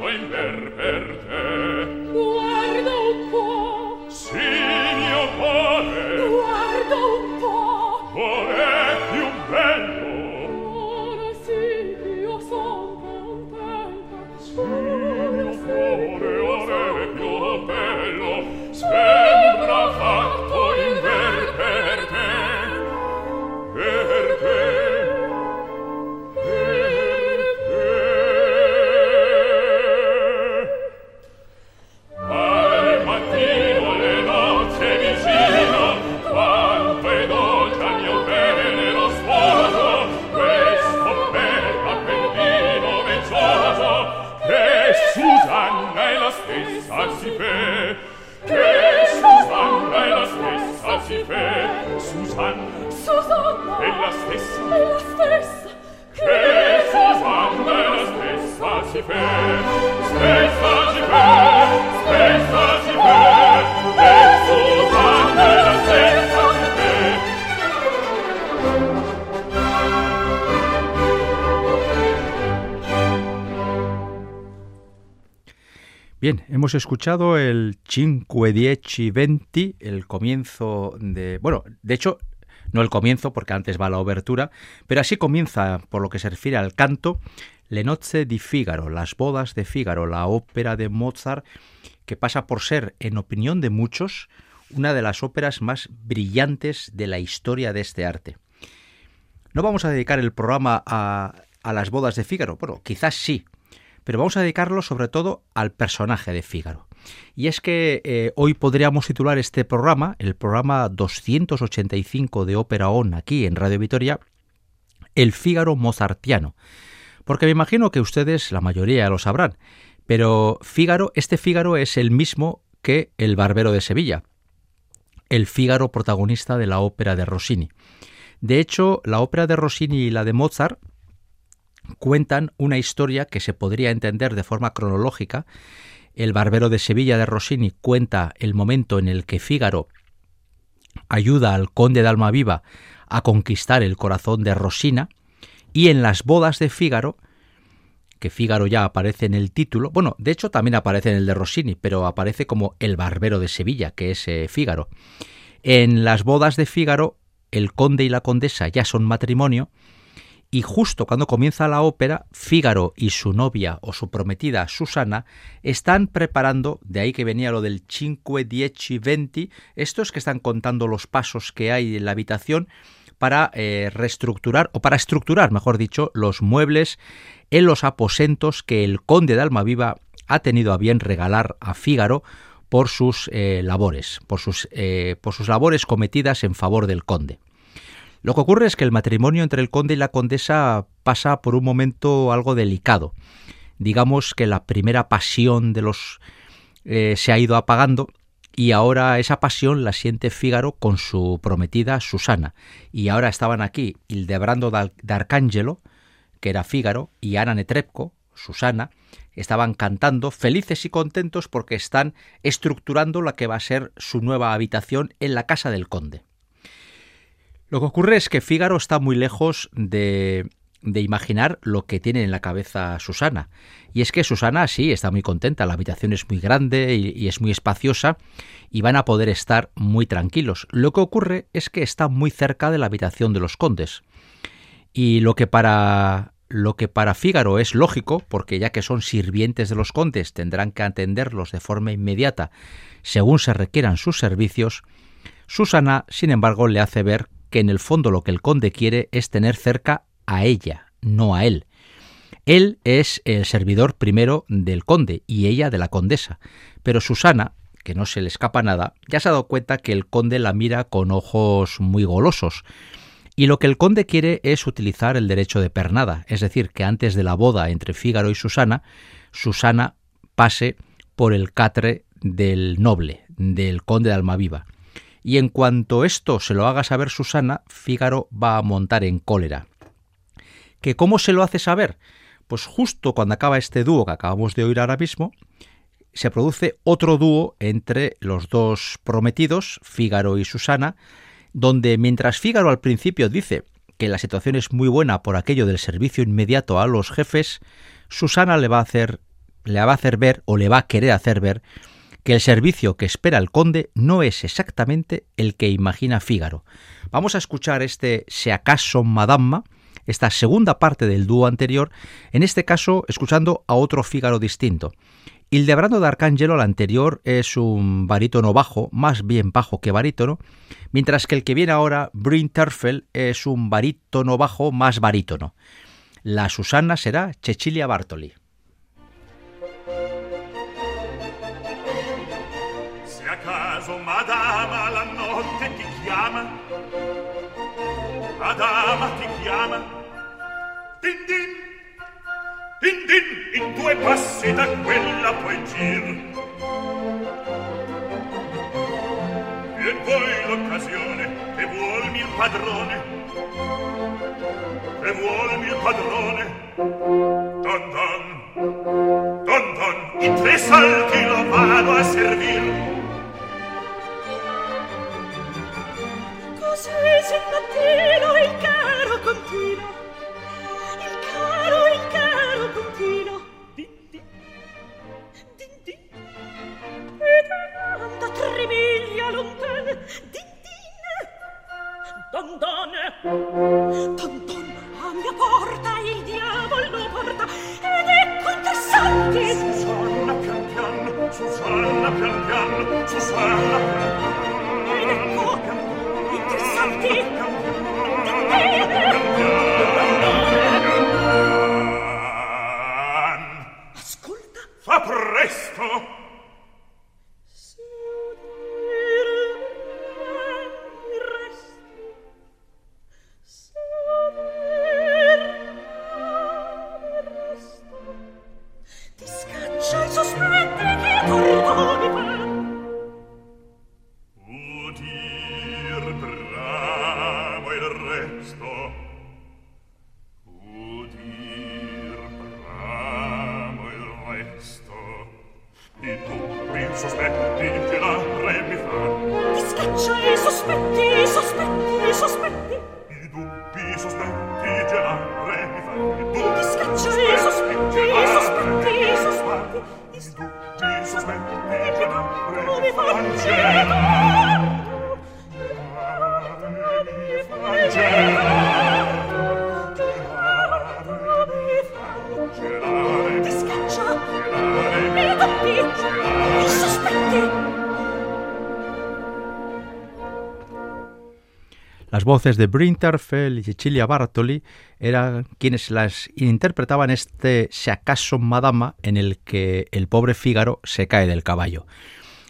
o in ver per te Bien, hemos escuchado el Cinque Dieci Venti, el comienzo de... Bueno, de hecho, no el comienzo, porque antes va la obertura, pero así comienza, por lo que se refiere al canto, Le nozze di Figaro, las bodas de Figaro, la ópera de Mozart, que pasa por ser, en opinión de muchos, una de las óperas más brillantes de la historia de este arte. No vamos a dedicar el programa a, las bodas de Figaro, bueno, quizás sí, pero vamos a dedicarlo sobre todo al personaje de Fígaro. Y es que eh, hoy podríamos titular este programa, el programa 285 de Ópera On aquí en Radio Vitoria, El Fígaro Mozartiano. Porque me imagino que ustedes, la mayoría, lo sabrán, pero Fígaro, este Fígaro es el mismo que el Barbero de Sevilla, el Fígaro protagonista de la ópera de Rossini. De hecho, la ópera de Rossini y la de Mozart cuentan una historia que se podría entender de forma cronológica. El Barbero de Sevilla de Rossini cuenta el momento en el que Fígaro ayuda al conde de Almaviva a conquistar el corazón de Rosina y en las bodas de Fígaro que Fígaro ya aparece en el título, bueno, de hecho también aparece en el de Rossini, pero aparece como el Barbero de Sevilla, que es eh, Fígaro. En las bodas de Fígaro, el conde y la condesa ya son matrimonio y justo cuando comienza la ópera, Fígaro y su novia o su prometida Susana están preparando, de ahí que venía lo del cinque, dieci, venti, estos que están contando los pasos que hay en la habitación para eh, reestructurar, o para estructurar, mejor dicho, los muebles en los aposentos que el conde de Almaviva ha tenido a bien regalar a Fígaro por sus eh, labores, por sus, eh, por sus labores cometidas en favor del conde. Lo que ocurre es que el matrimonio entre el conde y la condesa pasa por un momento algo delicado. Digamos que la primera pasión de los se ha ido apagando y ahora esa pasión la siente Fígaro con su prometida Susana. Y ahora estaban aquí Hildebrando d'Arcangelo, que era Fígaro, y Ana Netrebko, Susana, estaban cantando felices y contentos porque están estructurando la que va a ser su nueva habitación en la casa del conde. Lo que ocurre es que Fígaro está muy lejos de, de imaginar lo que tiene en la cabeza Susana. Y es que Susana sí está muy contenta, la habitación es muy grande y, es muy espaciosa y van a poder estar muy tranquilos. Lo que ocurre es que está muy cerca de la habitación de los condes. Y lo que para lo que para Fígaro es lógico, porque ya que son sirvientes de los condes tendrán que atenderlos de forma inmediata según se requieran sus servicios, Susana, sin embargo, le hace ver que en el fondo lo que el conde quiere es tener cerca a ella, no a él. Él es el servidor primero del conde y ella de la condesa, pero Susana, que no se le escapa nada, ya se ha dado cuenta que el conde la mira con ojos muy golosos, y lo que el conde quiere es utilizar el derecho de pernada, es decir, que antes de la boda entre Fígaro y Susana, Susana pase por el catre del noble, del conde de Almaviva. Y en cuanto esto se lo haga saber Susana, Fígaro va a montar en cólera. ¿Que cómo se lo hace saber? Pues justo cuando acaba este dúo que acabamos de oír ahora mismo, se produce otro dúo entre los dos prometidos, Fígaro y Susana, donde mientras Fígaro al principio dice que la situación es muy buena por aquello del servicio inmediato a los jefes, Susana le va a hacer le va a hacer ver o le va a querer hacer ver que el servicio que espera el conde no es exactamente el que imagina Fígaro. Vamos a escuchar este Se acaso Madama, esta segunda parte del dúo anterior, en este caso escuchando a otro Fígaro distinto. Hildebrando de Arcángelo, el anterior, es un barítono bajo, más bien bajo que barítono, mientras que el que viene ahora, Bryn Terfel, es un barítono bajo más barítono. La Susana será Cecilia Bartoli. Din din. Din din. In due passi da quella puoi gir. E poi l'occasione che vuolmi il padrone. Che vuolmi il padrone. Don don. Don don. In tre salti lo vado a servir. Così il caro il caro continuo Interessante! Interessante! fa presto! Voces de Brinterfell y Cecilia Bartoli eran quienes las interpretaban este Si acaso Madama en el que el pobre Fígaro se cae del caballo.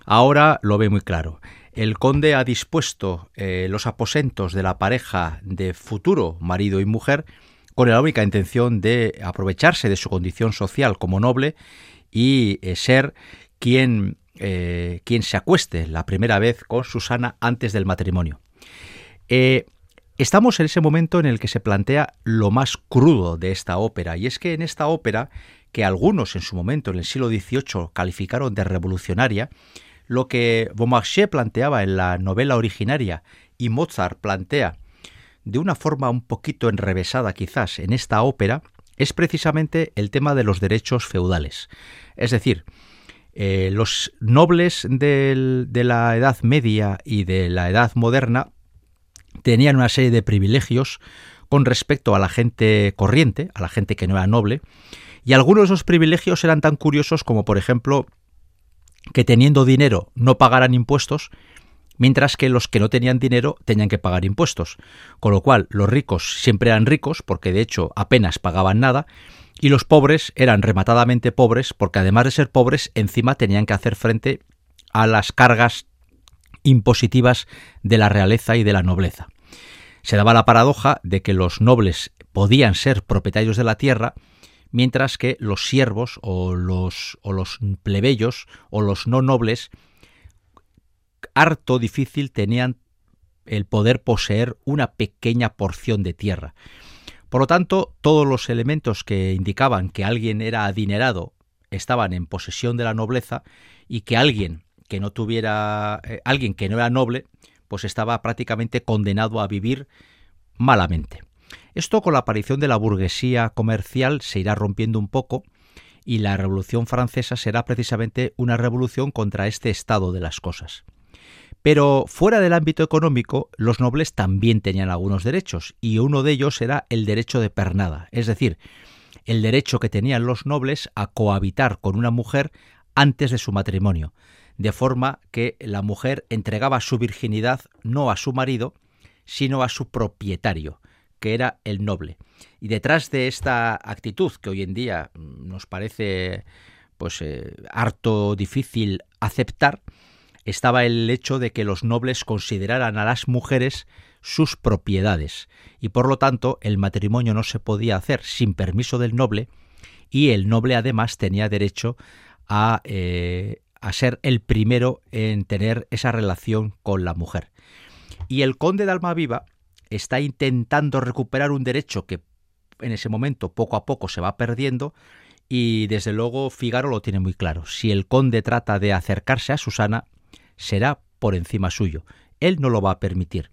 Ahora lo ve muy claro. El conde ha dispuesto eh, los aposentos de la pareja de futuro marido y mujer con la única intención de aprovecharse de su condición social como noble y eh, ser quien, eh, quien se acueste la primera vez con Susana antes del matrimonio. Eh, estamos en ese momento en el que se plantea lo más crudo de esta ópera, y es que en esta ópera, que algunos en su momento, en el siglo XVIII, calificaron de revolucionaria, lo que Beaumarchais planteaba en la novela originaria y Mozart plantea de una forma un poquito enrevesada quizás en esta ópera, es precisamente el tema de los derechos feudales. Es decir, eh, los nobles de la Edad Media y de la Edad Moderna tenían una serie de privilegios con respecto a la gente corriente, a la gente que no era noble, y algunos de esos privilegios eran tan curiosos como, por ejemplo, que teniendo dinero no pagaran impuestos, mientras que los que no tenían dinero tenían que pagar impuestos. Con lo cual, los ricos siempre eran ricos, porque de hecho apenas pagaban nada, y los pobres eran rematadamente pobres, porque además de ser pobres, encima tenían que hacer frente a las cargas impositivas de la realeza y de la nobleza. Se daba la paradoja de que los nobles podían ser propietarios de la tierra, mientras que los siervos o los, o los plebeyos o los no nobles harto difícil tenían el poder poseer una pequeña porción de tierra. Por lo tanto, todos los elementos que indicaban que alguien era adinerado estaban en posesión de la nobleza y que alguien que no tuviera eh, alguien que no era noble, pues estaba prácticamente condenado a vivir malamente. Esto con la aparición de la burguesía comercial se irá rompiendo un poco y la Revolución Francesa será precisamente una revolución contra este estado de las cosas. Pero fuera del ámbito económico, los nobles también tenían algunos derechos, y uno de ellos era el derecho de pernada, es decir, el derecho que tenían los nobles a cohabitar con una mujer antes de su matrimonio, de forma que la mujer entregaba su virginidad no a su marido, sino a su propietario, que era el noble. Y detrás de esta actitud, que hoy en día nos parece pues eh, harto difícil aceptar, estaba el hecho de que los nobles consideraran a las mujeres sus propiedades y por lo tanto el matrimonio no se podía hacer sin permiso del noble y el noble además tenía derecho a, eh, a ser el primero en tener esa relación con la mujer. Y el conde de Almaviva está intentando recuperar un derecho que en ese momento poco a poco se va perdiendo y desde luego Figaro lo tiene muy claro. Si el conde trata de acercarse a Susana, será por encima suyo. Él no lo va a permitir.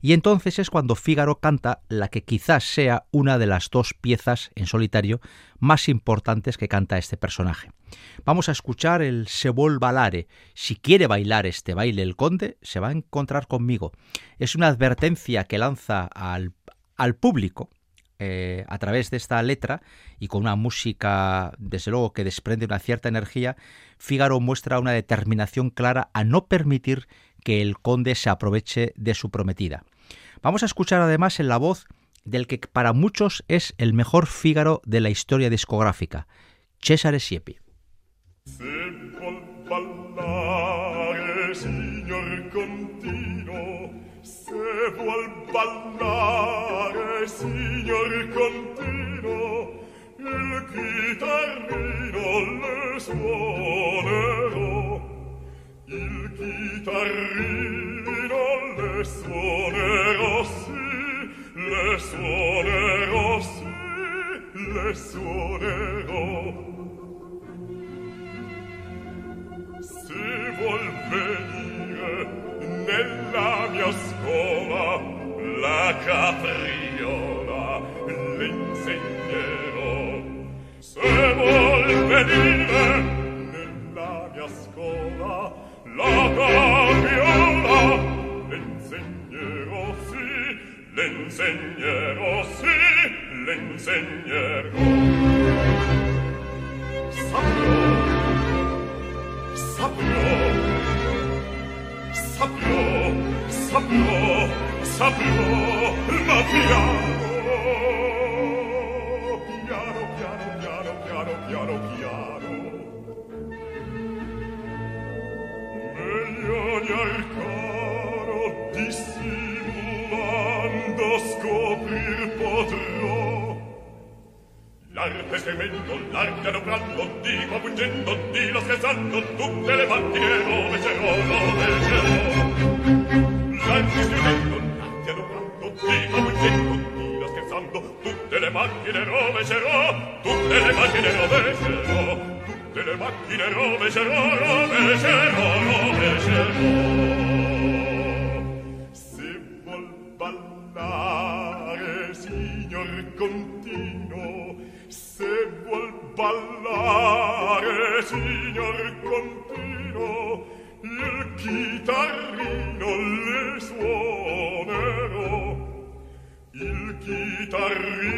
Y entonces es cuando Fígaro canta la que quizás sea una de las dos piezas en solitario más importantes que canta este personaje. Vamos a escuchar el Se vol balare. Si quiere bailar este baile el conde, se va a encontrar conmigo. Es una advertencia que lanza al, al público eh, a través de esta letra y con una música, desde luego, que desprende una cierta energía, Fígaro muestra una determinación clara a no permitir que el conde se aproveche de su prometida. Vamos a escuchar además en la voz del que para muchos es el mejor Fígaro de la historia discográfica, Cesare Siepi. suonerò sì, le suonerò sì, le suonerò. Se vuol venire nella mia scuola la capriola, l'insegnerò. Se vuol venire l'insegnerò, sì, l'insegnerò. Saprò, saprò, saprò, saprò, saprò, ma piano. Dio. L'arca scremendo, l'arca dobrando, dico scherzando, tutte le c'è c'è scherzando, tutte le macchine dove c'è tutte le macchine dove c'è. Tutte le macchine dove c'è oro, c'è c'è. se vuol ballare signor contino il chitarrino le suonerò. Il chitarrino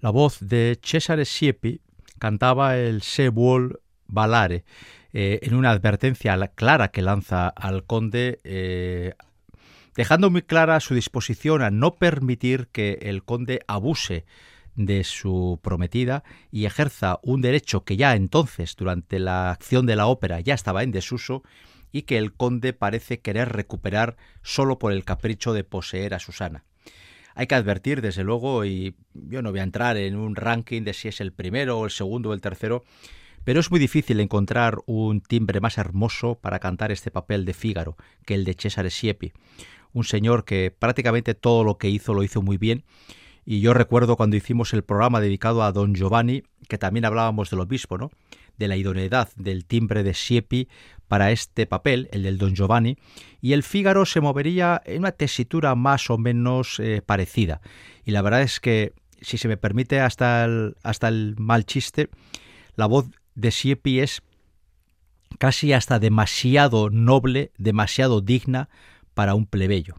La voz de Cesare Siepi cantaba el Se vuol ballare eh, en una advertencia clara que lanza al conde, eh, dejando muy clara su disposición a no permitir que el conde abuse de su prometida y ejerza un derecho que ya entonces, durante la acción de la ópera, ya estaba en desuso y que el conde parece querer recuperar solo por el capricho de poseer a Susana. Hay que advertir, desde luego, y yo no voy a entrar en un ranking de si es el primero o el segundo o el tercero, pero es muy difícil encontrar un timbre más hermoso para cantar este papel de Fígaro que el de Cesare Siepi, un señor que prácticamente todo lo que hizo lo hizo muy bien. Y yo recuerdo cuando hicimos el programa dedicado a Don Giovanni, que también hablábamos del obispo, ¿no? de la idoneidad del timbre de Siepi para este papel, el del Don Giovanni, y el Fígaro se movería en una tesitura más o menos eh, parecida. Y la verdad es que, si se me permite hasta el, hasta el mal chiste, la voz de Siepi es casi hasta demasiado noble, demasiado digna para un plebeyo.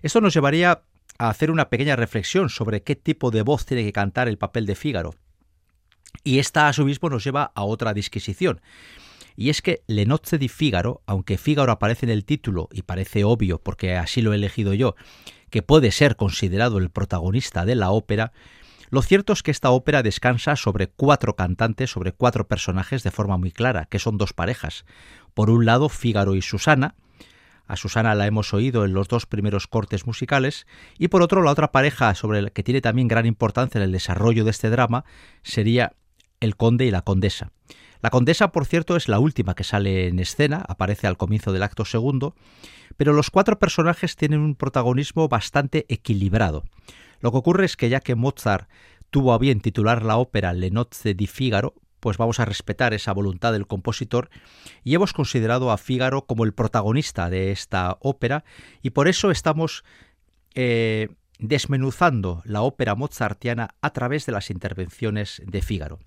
Esto nos llevaría a hacer una pequeña reflexión sobre qué tipo de voz tiene que cantar el papel de Fígaro. Y esta a su mismo nos lleva a otra disquisición. Y es que Le Nozze di Fígaro, aunque Fígaro aparece en el título y parece obvio porque así lo he elegido yo, que puede ser considerado el protagonista de la ópera, lo cierto es que esta ópera descansa sobre cuatro cantantes, sobre cuatro personajes de forma muy clara, que son dos parejas. Por un lado, Fígaro y Susana, a Susana la hemos oído en los dos primeros cortes musicales, y por otro la otra pareja sobre la que tiene también gran importancia en el desarrollo de este drama sería el conde y la condesa. La condesa, por cierto, es la última que sale en escena, aparece al comienzo del acto segundo, pero los cuatro personajes tienen un protagonismo bastante equilibrado. Lo que ocurre es que ya que Mozart tuvo a bien titular la ópera Le Nozze di Figaro, pues vamos a respetar esa voluntad del compositor y hemos considerado a Fígaro como el protagonista de esta ópera y por eso estamos eh, desmenuzando la ópera mozartiana a través de las intervenciones de Fígaro.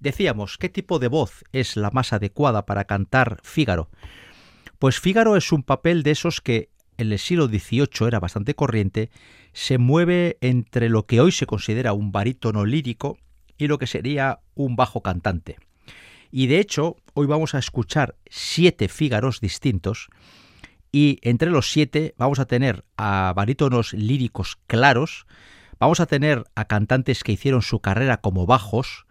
Decíamos, ¿qué tipo de voz es la más adecuada para cantar Fígaro? Pues Fígaro es un papel de esos que en el siglo XVIII era bastante corriente, se mueve entre lo que hoy se considera un barítono lírico y lo que sería un bajo cantante. Y de hecho, hoy vamos a escuchar siete fígaros distintos y entre los siete vamos a tener a barítonos líricos claros, vamos a tener a cantantes que hicieron su carrera como bajos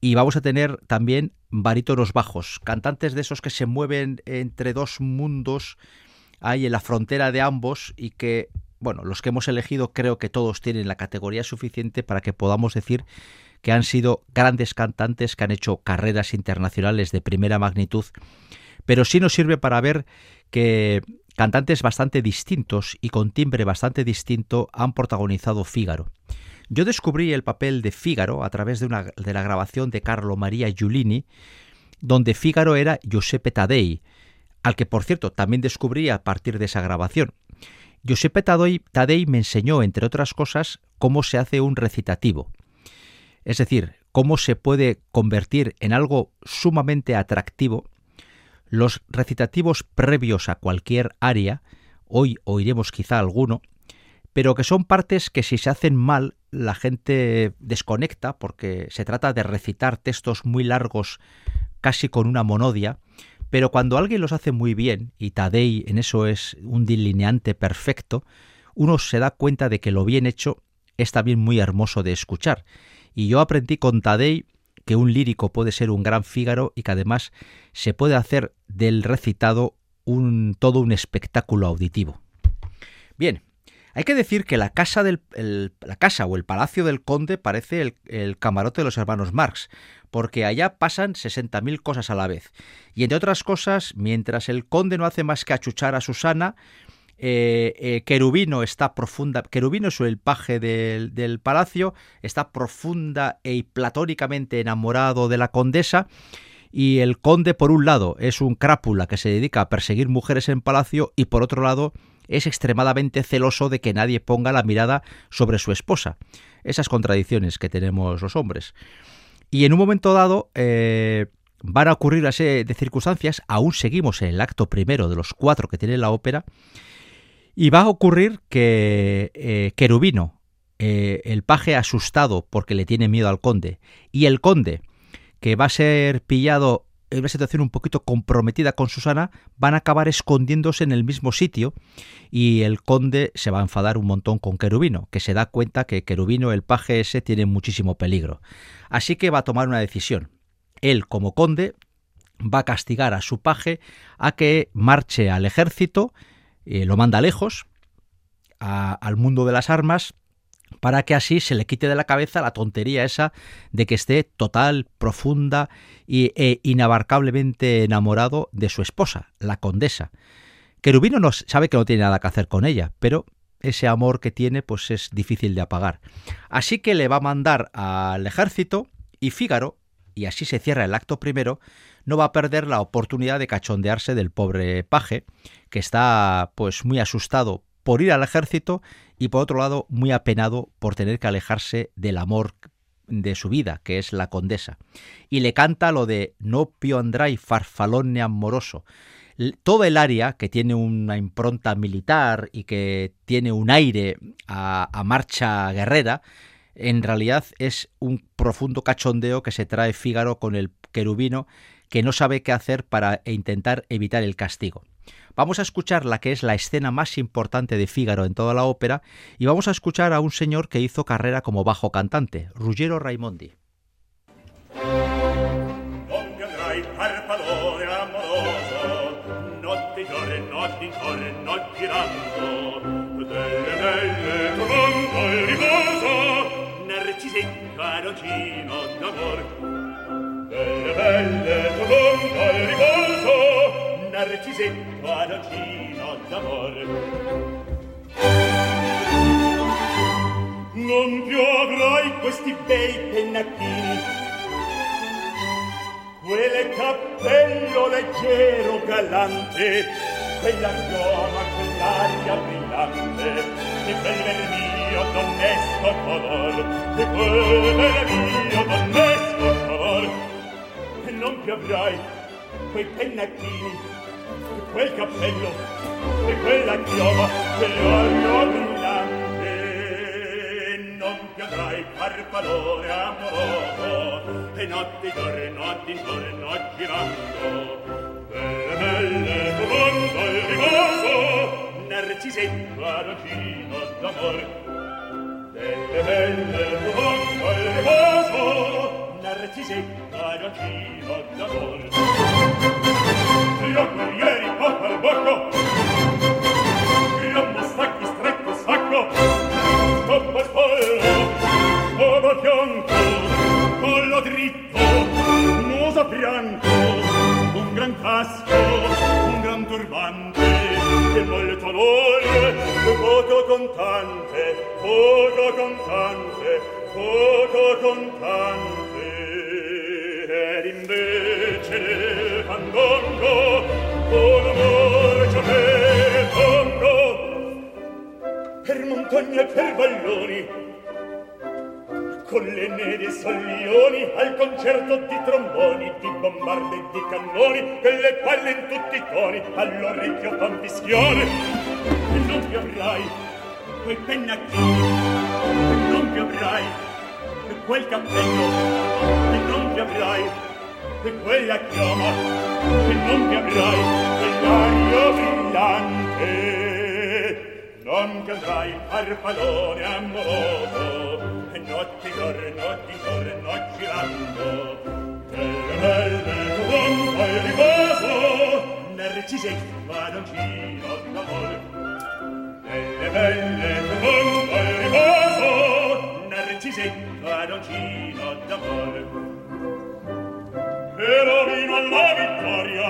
y vamos a tener también barítonos bajos, cantantes de esos que se mueven entre dos mundos ahí en la frontera de ambos y que, bueno, los que hemos elegido creo que todos tienen la categoría suficiente para que podamos decir que han sido grandes cantantes que han hecho carreras internacionales de primera magnitud, pero sí nos sirve para ver que cantantes bastante distintos y con timbre bastante distinto han protagonizado Fígaro. Yo descubrí el papel de Fígaro a través de, una, de la grabación de Carlo Maria Giulini, donde Fígaro era Giuseppe Taddei, al que por cierto también descubrí a partir de esa grabación. Giuseppe Taddei me enseñó, entre otras cosas, cómo se hace un recitativo. Es decir, cómo se puede convertir en algo sumamente atractivo los recitativos previos a cualquier área, hoy oiremos quizá alguno, pero que son partes que si se hacen mal la gente desconecta porque se trata de recitar textos muy largos casi con una monodia, pero cuando alguien los hace muy bien, y Tadei en eso es un delineante perfecto, uno se da cuenta de que lo bien hecho es también muy hermoso de escuchar. Y yo aprendí con Tadei que un lírico puede ser un gran Fígaro y que además se puede hacer del recitado un, todo un espectáculo auditivo. Bien, hay que decir que la casa, del, la casa o el palacio del conde parece el, el, camarote de los hermanos Marx, porque allá pasan 60.000 cosas a la vez. Y entre otras cosas, mientras el conde no hace más que achuchar a Susana, eh, eh, Querubino está profunda, Querubino es el paje del, palacio, está profunda y platónicamente enamorado de la condesa y el conde por un lado es un crápula que se dedica a perseguir mujeres en palacio y por otro lado es extremadamente celoso de que nadie ponga la mirada sobre su esposa. Esas contradicciones que tenemos los hombres. Y en un momento dado eh, van a ocurrir una de circunstancias, aún seguimos en el acto primero de los cuatro que tiene la ópera, y va a ocurrir que eh, Querubino, eh, el paje asustado porque le tiene miedo al conde, y el conde, que va a ser pillado en una situación un poquito comprometida con Susana, van a acabar escondiéndose en el mismo sitio y el conde se va a enfadar un montón con Querubino, que se da cuenta que Querubino, el paje ese, tiene muchísimo peligro. Así que va a tomar una decisión. Él, como conde, va a castigar a su paje a que marche al ejército, eh, lo manda lejos, al mundo de las armas, para que así se le quite de la cabeza la tontería esa de que esté total, profunda e inabarcablemente enamorado de su esposa, la condesa. Querubino no sabe que no tiene nada que hacer con ella, pero ese amor que tiene pues es difícil de apagar. Así que le va a mandar al ejército y Fígaro, y así se cierra el acto primero, no va a perder la oportunidad de cachondearse del pobre paje, que está pues muy asustado por ir al ejército y por otro lado muy apenado por tener que alejarse del amor de su vida, que es la condesa. Y le canta lo de No pio andrai farfalone amoroso. Todo el área, que tiene una impronta militar y que tiene un aire a, a marcha guerrera, en realidad es un profundo cachondeo que se trae Fígaro con el querubino que no sabe qué hacer para intentar evitar el castigo. Vamos a escuchar la que es la escena más importante de Fígaro en toda la ópera y vamos a escuchar a un señor que hizo carrera como bajo cantante, Ruggero Raimondi. sì, carocino d'amor. Delle belle tu bomba al riposo, narcisè, carocino d'amor. Non più avrai questi bei pennacchini, quelle cappello leggero galante, quella chioma, quell'aria brillante, di quel vermiglio d'onesto color, e quelle mie da me e non quei pennacchini e quel cappello e quella chioma e non più avrai farfalore amoroso e notte giorno d'intorno girando. Belle belle comando il riposo narcisetta rocino d'amor, delle belle bocca al vaso narcisetta era chiva d'amor triocco ieri bocca al bocco grammo stacchi stretto sacco stoppa il pollo oba fianco collo dritto muso bianco un gran casco un gran turbante e molto onore poco contante poco contante poco contante. Ed invece nel pandongo un amore già per pongo, per montagne e per valloni Con le nere soglioni Al concerto di tromboni Di bombarde e di cannoni Che le palle in tutti i toni All'orecchio fan fischione. E non più avrai Quei pennacchini E non più avrai Quel cappello E non più avrai e quella chioma che non mi avrai quell'aria brillante non caldrai farfallone amoroso e notte notti di giorno girando nelle belle tromba e riposo narcisella non ci lotta vol nelle belle tromba e riposo narcisella non ci lotta vol però vino alla vittoria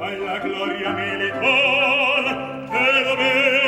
alla gloria militar e la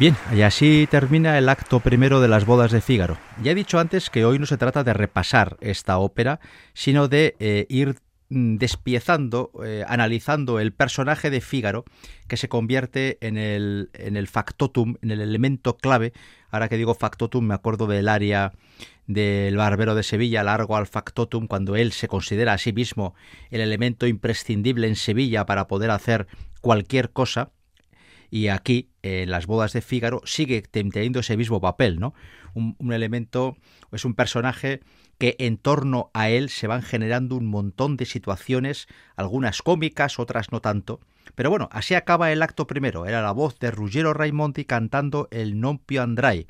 Bien, y así termina el acto primero de las bodas de Fígaro. Ya he dicho antes que hoy no se trata de repasar esta ópera, sino de eh, ir mm, despiezando, eh, analizando el personaje de Fígaro, que se convierte en el, en el factotum, en el elemento clave. Ahora que digo factotum, me acuerdo del área del barbero de Sevilla, largo al factotum, cuando él se considera a sí mismo el elemento imprescindible en Sevilla para poder hacer cualquier cosa y aquí, en las bodas de Fígaro, sigue teniendo ese mismo papel, ¿no? Un, elemento, es un personaje que en torno a él se van generando un montón de situaciones, algunas cómicas, otras no tanto. Pero bueno, así acaba el acto primero. Era la voz de Ruggiero Raimondi cantando el Non più andrai.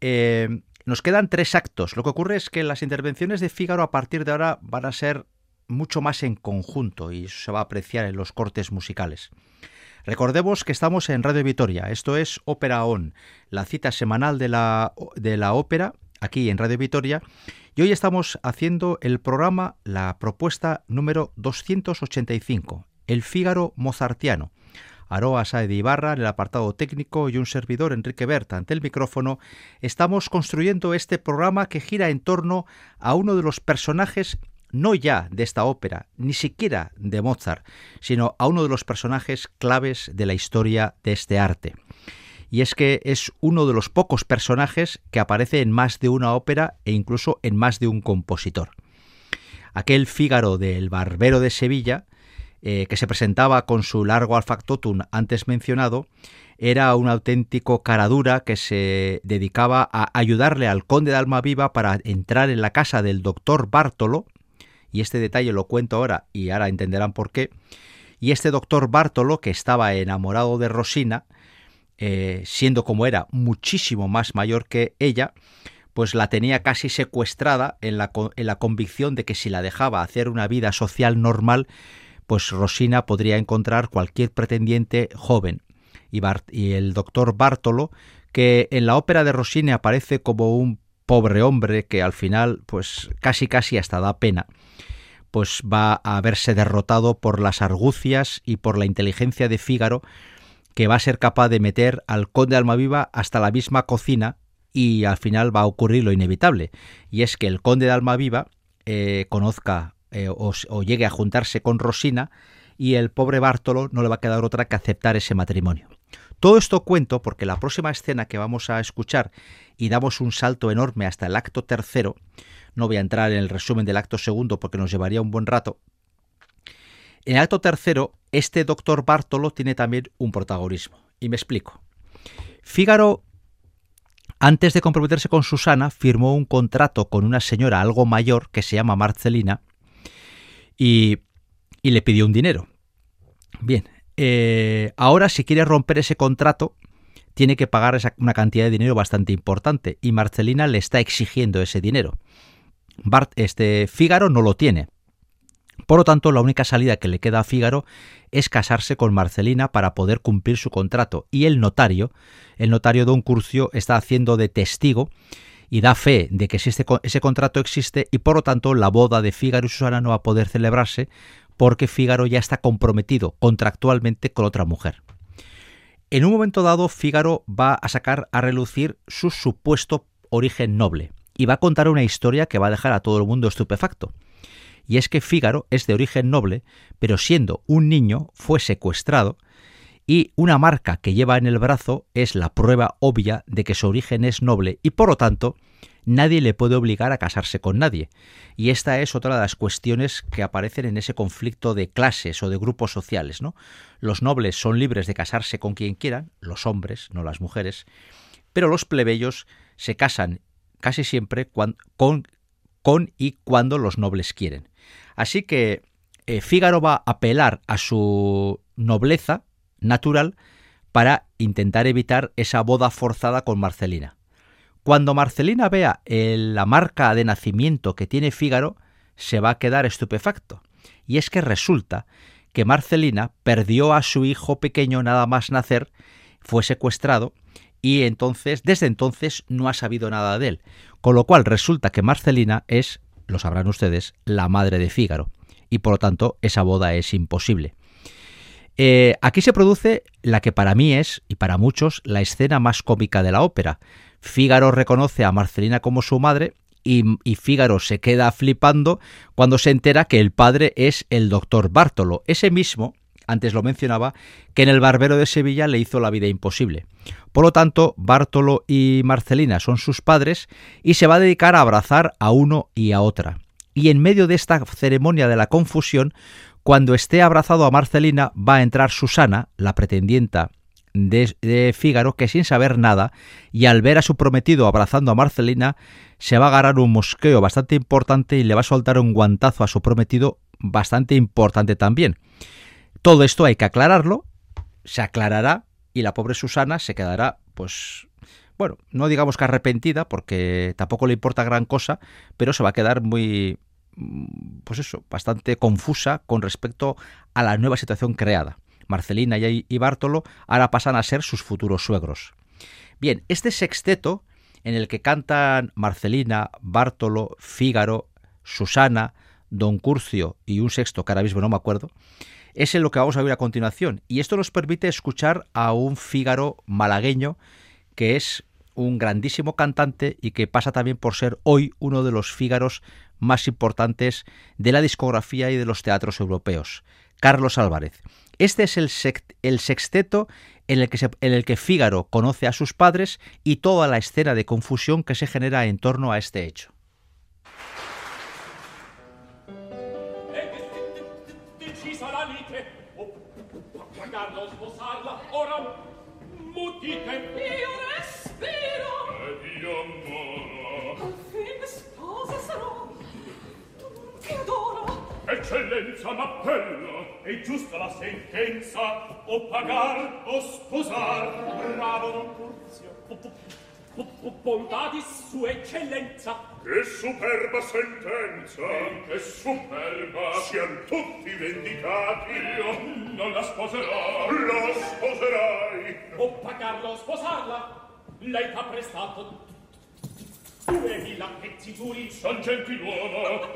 Eh, nos quedan tres actos. Lo que ocurre es que las intervenciones de Fígaro a partir de ahora van a ser mucho más en conjunto y eso se va a apreciar en los cortes musicales. Recordemos que estamos en Radio Vitoria, esto es Ópera On, la cita semanal de la, de la ópera aquí en Radio Vitoria, y hoy estamos haciendo el programa, la propuesta número 285, El Fígaro Mozartiano. Aroa Saed Ibarra en el apartado técnico y un servidor Enrique Berta ante el micrófono, estamos construyendo este programa que gira en torno a uno de los personajes no ya de esta ópera, ni siquiera de Mozart, sino a uno de los personajes claves de la historia de este arte. Y es que es uno de los pocos personajes que aparece en más de una ópera e incluso en más de un compositor. Aquel Fígaro del Barbero de Sevilla, eh, que se presentaba con su largo alfactotum antes mencionado, era un auténtico caradura que se dedicaba a ayudarle al conde de Almaviva para entrar en la casa del doctor Bártolo, y este detalle lo cuento ahora y ahora entenderán por qué, y este doctor Bartolo, que estaba enamorado de Rosina, eh, siendo como era muchísimo más mayor que ella, pues la tenía casi secuestrada en la, en la convicción de que si la dejaba hacer una vida social normal, pues Rosina podría encontrar cualquier pretendiente joven. Y, y el doctor Bartolo, que en la ópera de Rosina aparece como un pobre hombre que al final, pues casi casi hasta da pena, pues va a verse derrotado por las argucias y por la inteligencia de Fígaro, que va a ser capaz de meter al conde Almaviva hasta la misma cocina y al final va a ocurrir lo inevitable, y es que el conde de Almaviva eh, conozca eh, o, o llegue a juntarse con Rosina y el pobre Bártolo no le va a quedar otra que aceptar ese matrimonio. Todo esto cuento porque la próxima escena que vamos a escuchar y damos un salto enorme hasta el acto tercero, no voy a entrar en el resumen del acto segundo porque nos llevaría un buen rato, en el acto tercero, este doctor Bartolo tiene también un protagonismo. Y me explico. Fígaro, antes de comprometerse con Susana, firmó un contrato con una señora algo mayor que se llama Marcelina y, y le pidió un dinero. Bien, eh, ahora si quiere romper ese contrato, tiene que pagar una cantidad de dinero bastante importante y Marcelina le está exigiendo ese dinero. Bart, este Fígaro no lo tiene. Por lo tanto, la única salida que le queda a Fígaro es casarse con Marcelina para poder cumplir su contrato. Y el notario, el notario Don Curcio, está haciendo de testigo y da fe de que ese contrato existe y por lo tanto la boda de Fígaro y Susana no va a poder celebrarse porque Fígaro ya está comprometido contractualmente con otra mujer. En un momento dado, Fígaro va a sacar a relucir su supuesto origen noble y va a contar una historia que va a dejar a todo el mundo estupefacto. Y es que Fígaro es de origen noble, pero siendo un niño fue secuestrado y una marca que lleva en el brazo es la prueba obvia de que su origen es noble y por lo tanto nadie le puede obligar a casarse con nadie. Y esta es otra de las cuestiones que aparecen en ese conflicto de clases o de grupos sociales. ¿no? Los nobles son libres de casarse con quien quieran, los hombres, no las mujeres, pero los plebeyos se casan casi siempre con, con, y cuando los nobles quieren. Así que eh, Fígaro va a apelar a su nobleza natural para intentar evitar esa boda forzada con Marcelina. Cuando Marcelina vea la marca de nacimiento que tiene Fígaro, se va a quedar estupefacto. Y es que resulta que Marcelina perdió a su hijo pequeño nada más nacer, fue secuestrado y entonces, desde entonces, no ha sabido nada de él. Con lo cual resulta que Marcelina es, lo sabrán ustedes, la madre de Fígaro. Y por lo tanto, esa boda es imposible. Eh, aquí se produce la que para mí es, y para muchos, la escena más cómica de la ópera. Fígaro reconoce a Marcelina como su madre y, Fígaro se queda flipando cuando se entera que el padre es el doctor Bártolo, ese mismo, antes lo mencionaba, que en el Barbero de Sevilla le hizo la vida imposible. Por lo tanto, Bártolo y Marcelina son sus padres y se va a dedicar a abrazar a uno y a otra. Y en medio de esta ceremonia de la confusión, cuando esté abrazado a Marcelina, va a entrar Susana, la pretendienta de, de, Fígaro, que sin saber nada, y al ver a su prometido abrazando a Marcelina, se va a agarrar un mosqueo bastante importante y le va a soltar un guantazo a su prometido bastante importante también. Todo esto hay que aclararlo, se aclarará y la pobre Susana se quedará, pues, bueno, no digamos que arrepentida, porque tampoco le importa gran cosa, pero se va a quedar muy, pues eso, bastante confusa con respecto a la nueva situación creada. Marcelina y Bártolo ahora pasan a ser sus futuros suegros. Bien, este sexteto en el que cantan Marcelina, Bártolo, Fígaro, Susana, Don Curcio y un sexto que ahora mismo no me acuerdo, es en lo que vamos a ver a continuación. Y esto nos permite escuchar a un Fígaro malagueño que es un grandísimo cantante y que pasa también por ser hoy uno de los Fígaros más importantes de la discografía y de los teatros europeos, Carlos Álvarez. Este es el, sexteto en el, que Fígaro conoce a sus padres y toda la escena de confusión que se genera en torno a este hecho. è giusta la sentenza o pagar o sposar. Bravo don Curzio. Bontà di sua eccellenza. Che superba sentenza. E che superba. Sian tutti vendicati. Io non la sposerò. La sposerai. O pagarla o sposarla. Lei t'ha prestato Due villaghetti puri son gentiluomo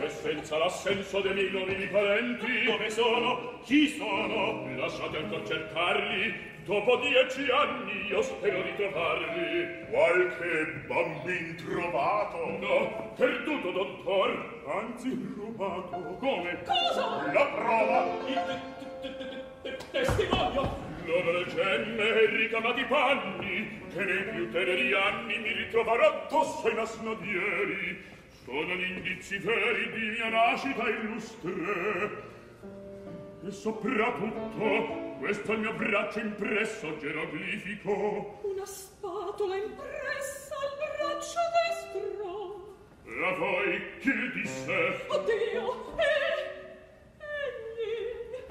E senza l'assenso dei miei nobili parenti Dove sono? Chi sono? Lasciate ancor cercarli Dopo dieci anni io spero di trovarli Qualche bambin trovato No, perduto dottor Anzi rubato Come? Cosa? La prova Il Testimonio! L'overe gemme ricamati panni, che nei più teneri anni mi ritrovarò addosso ai masnadieri Sono gli indizi veri di mia nascita illustre. E soprattutto questo il mio braccio impresso geroglifico. Una spatola impressa al braccio destro. E a voi chi disse? Oddio, eh!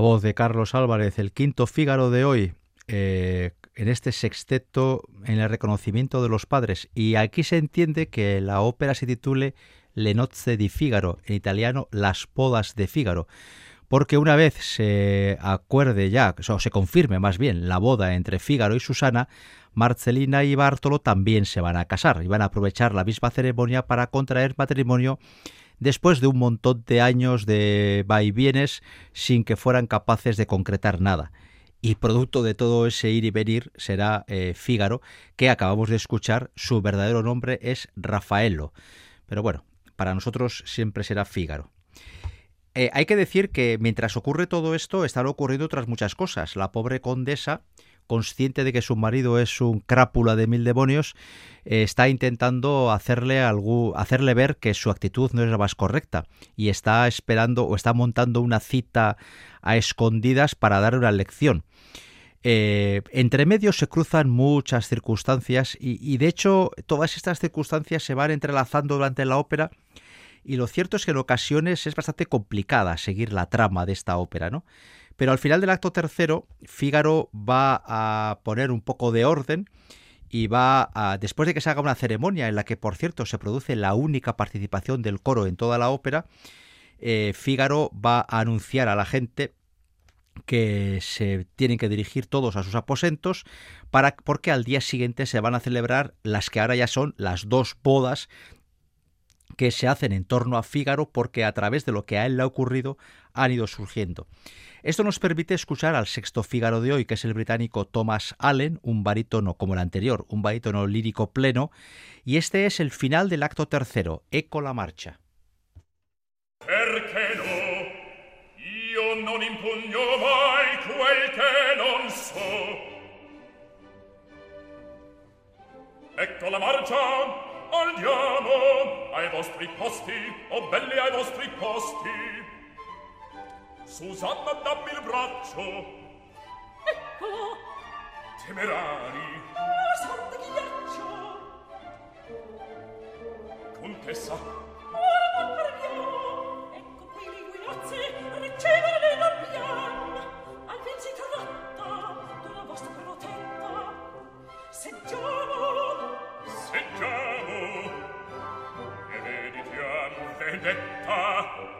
voz de Carlos Álvarez, el quinto Fígaro de hoy, eh, en este sexteto en el reconocimiento de los padres. Y aquí se entiende que la ópera se titule Le nozze di Fígaro, en italiano Las podas de Fígaro. Porque una vez se acuerde ya, o se confirme más bien, la boda entre Fígaro y Susana, Marcelina y Bartolo también se van a casar y van a aprovechar la misma ceremonia para contraer matrimonio después de un montón de años de vaivienes sin que fueran capaces de concretar nada. Y producto de todo ese ir y venir será eh, Fígaro, que acabamos de escuchar, su verdadero nombre es Rafaelo. Pero bueno, para nosotros siempre será Fígaro. Eh, hay que decir que mientras ocurre todo esto, están ocurriendo otras muchas cosas. La pobre condesa consciente de que su marido es un crápula de mil demonios, eh, está intentando hacerle, algo, hacerle ver que su actitud no es la más correcta y está esperando o está montando una cita a escondidas para dar una lección. Eh, entre medios se cruzan muchas circunstancias y, y, de hecho todas estas circunstancias se van entrelazando durante la ópera y lo cierto es que en ocasiones es bastante complicada seguir la trama de esta ópera, ¿no? Pero al final del acto tercero, Fígaro va a poner un poco de orden y va a, después de que se haga una ceremonia en la que, por cierto, se produce la única participación del coro en toda la ópera, eh, Fígaro va a anunciar a la gente que se tienen que dirigir todos a sus aposentos para porque al día siguiente se van a celebrar las que ahora ya son las dos bodas que se hacen en torno a Fígaro porque a través de lo que a él le ha ocurrido han ido surgiendo. Esto nos permite escuchar al sexto Fígaro de hoy, que es el británico Thomas Allen, un barítono como el anterior, un barítono lírico pleno, y este es el final del acto tercero, Eco la marcha. Ecco la marcia, andiamo ai vostri posti, o ai vostri posti. Susanna dammi il braccio. Ecco. Temerari. Oh, santa ghiaccio Contessa. Ora non parliamo Ecco qui le guinozze ricevono le dobbiamo Al fin si tratta D'una vostra protetta. Seggiamo. Seggiamo. E vedi che han vendetta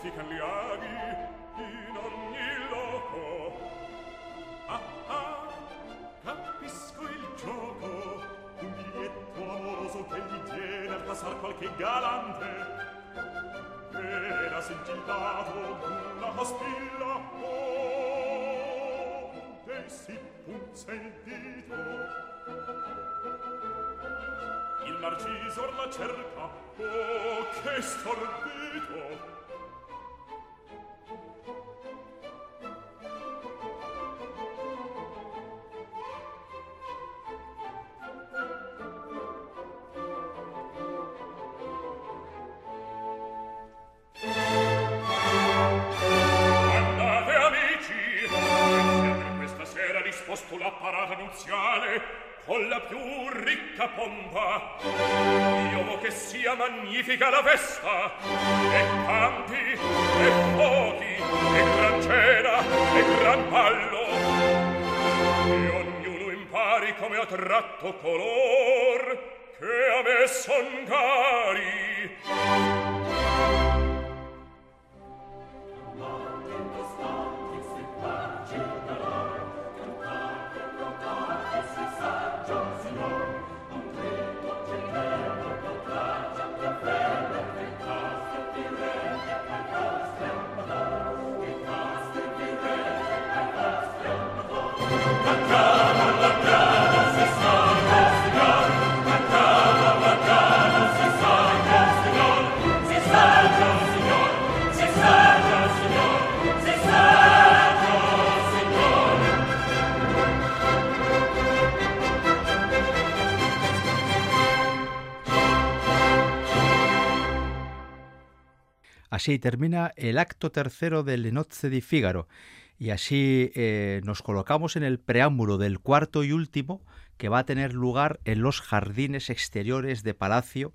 Zuzzican gli aghi in ogni loco. Ah ah, capisco il gioco, un biglietto amoroso che gli tiene al passar qualche galante. E la sentillato una pastilla, onde si punza il dito. Il narciso la cerca, oh che stordito! amor che a me son Así termina el acto tercero del Nozze di Fígaro y así eh, nos colocamos en el preámbulo del cuarto y último que va a tener lugar en los jardines exteriores de Palacio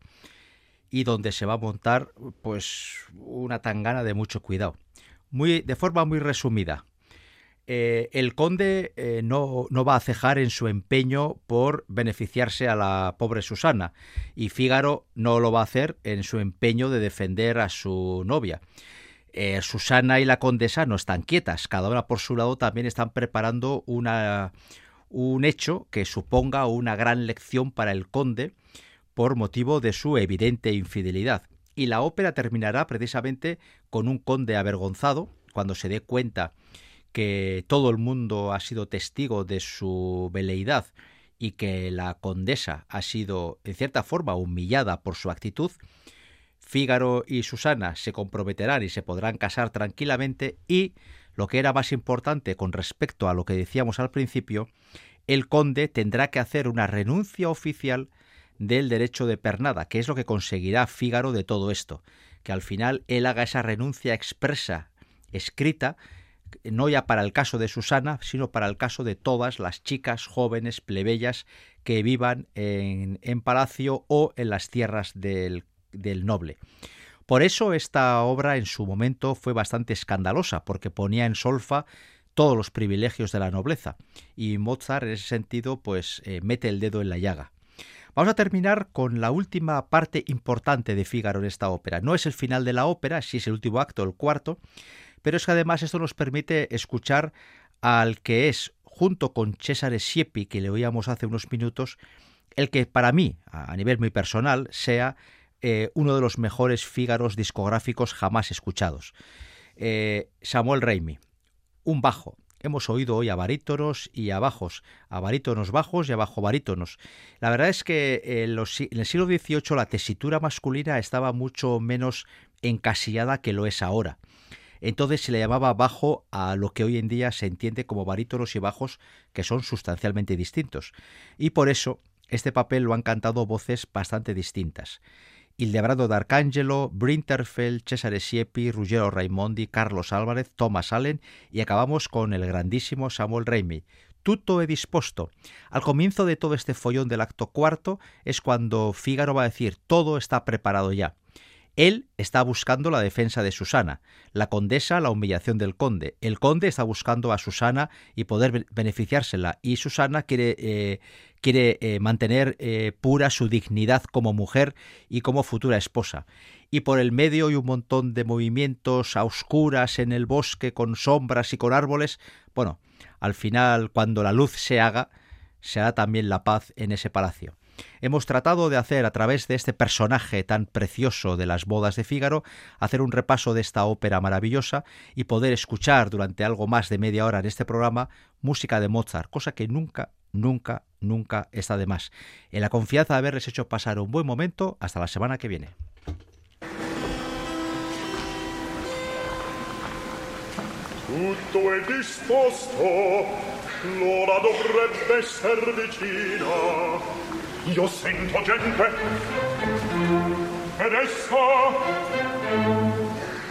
y donde se va a montar pues una tangana de mucho cuidado. Muy, de forma muy resumida, eh, el conde eh, no, no, va a cejar en su empeño por beneficiarse a la pobre Susana y Fígaro no lo va a hacer en su empeño de defender a su novia. Eh, Susana y la condesa no están quietas, cada una por su lado también están preparando una, un hecho que suponga una gran lección para el conde por motivo de su evidente infidelidad. Y la ópera terminará precisamente con un conde avergonzado cuando se dé cuenta que todo el mundo ha sido testigo de su veleidad y que la condesa ha sido en cierta forma humillada por su actitud, Fígaro y Susana se comprometerán y se podrán casar tranquilamente y, lo que era más importante con respecto a lo que decíamos al principio, el conde tendrá que hacer una renuncia oficial del derecho de pernada, que es lo que conseguirá Fígaro de todo esto, que al final él haga esa renuncia expresa, escrita, no ya para el caso de Susana, sino para el caso de todas las chicas jóvenes plebeyas que vivan en, en palacio o en las tierras del, del noble. Por eso esta obra en su momento fue bastante escandalosa, porque ponía en solfa todos los privilegios de la nobleza, y Mozart en ese sentido pues eh, mete el dedo en la llaga. Vamos a terminar con la última parte importante de Fígaro en esta ópera. No es el final de la ópera, sí es el último acto, el cuarto, pero es que además esto nos permite escuchar al que es, junto con Cesare Siepi, que le oíamos hace unos minutos, el que para mí, a nivel muy personal, sea eh, uno de los mejores Fígaros discográficos jamás escuchados. Eh, Samuel Raimi, un bajo. Hemos oído hoy a barítonos y a bajos, a barítonos bajos y a bajo barítonos. La verdad es que eh, en el siglo XVIII la tesitura masculina estaba mucho menos encasillada que lo es ahora. Entonces se le llamaba bajo a lo que hoy en día se entiende como barítonos y bajos, que son sustancialmente distintos. Y por eso este papel lo han cantado voces bastante distintas. Ildebrando d'Arcangelo, Brinterfeld, Cesare Siepi, Ruggero Raimondi, Carlos Álvarez, Thomas Allen y acabamos con el grandísimo Samuel Raimi. Tutto è disposto. Al comienzo de todo este follón del acto cuarto es cuando Fígaro va a decir todo está preparado ya. Él está buscando la defensa de Susana, la condesa la humillación del conde, el conde está buscando a Susana y poder beneficiársela, y Susana quiere, eh, quiere eh, mantener eh, pura su dignidad como mujer y como futura esposa. Y por el medio hay un montón de movimientos a oscuras en el bosque con sombras y con árboles. Bueno, al final, cuando la luz se haga, se hará también la paz en ese palacio. Hemos tratado de hacer a través de este personaje tan precioso de las bodas de Fígaro, hacer un repaso de esta ópera maravillosa y poder escuchar durante algo más de media hora en este programa música de Mozart, cosa que nunca, nunca, nunca está de más. En la confianza de haberles hecho pasar un buen momento, hasta la semana que viene. Tutto è disposto, l'ora dovrebbe vicina. io sento gente. Ed essa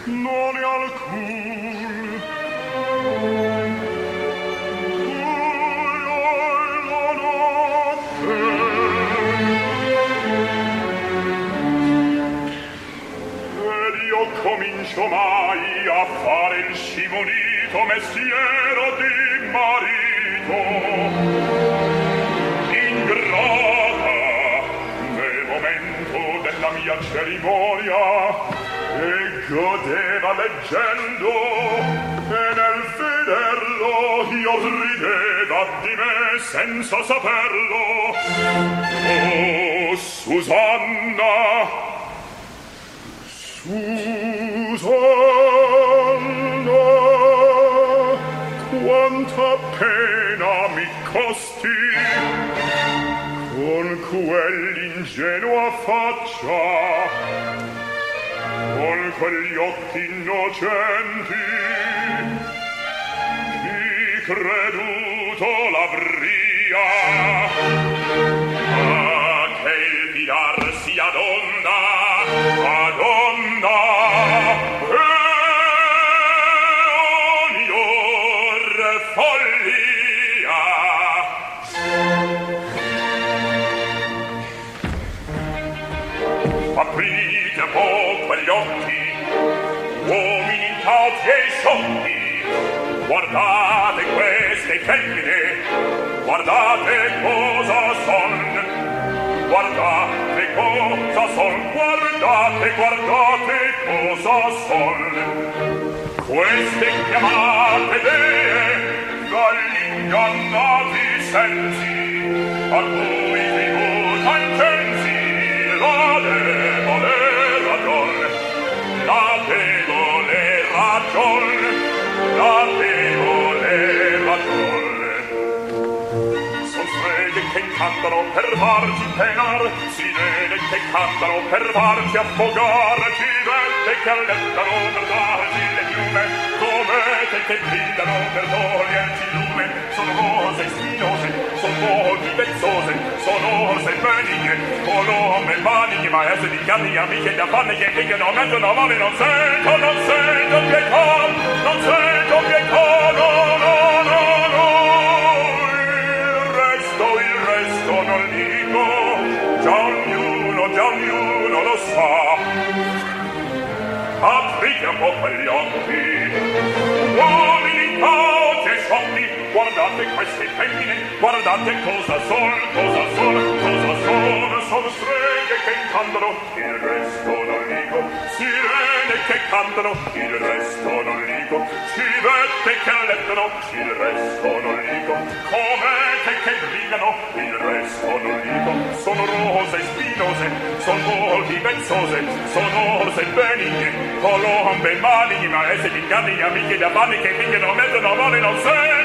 non è alcun. Ed io comincio mai a fare il scimonito messiero di marito. mia cerimonia e godeva leggendo e nel federlo io rideva di me senza saperlo. Oh Susanna Susanna quanta pena mi costa quell'ingenua faccia con quegli occhi innocenti chi creduto l'avria ma che il pilar sia donna a donna sciocchi, guardate queste femmine, guardate cosa son, guardate cosa son, guardate, guardate cosa son. Queste chiamate dee dagli ingannati sensi, a cui tributa incensi la debole ragion, la debole sole da lei voleva son sveglie che cantano per farci penar sirene che cantano per farci affogar civette che allettano per darci le piume comete che brillano per toglierci lume. Sono cose spinose sono pochi pezzose Colors and burning, color oh, and burning, my head in Italy, I'm in the che I'm in the mountain, I'm non the sand, non the sand, no, no, no, no. Il resto, il resto non dico, già ognuno, già ognuno lo sa. Aprite un po' quegli occhi, uomini, uomini, guardate queste femmine, guardate cosa son, cosa son, cosa son, sono streghe che incantano, il resto non dico, sirene che cantano, il resto non dico, civette che allettano, il resto non dico, comete che brigano, il resto non dico, sono rose spinose, son volti pezzose, sono orse benigne, colombe maligne, maese di carne, amiche da panni che minchia non mettono male, non sei,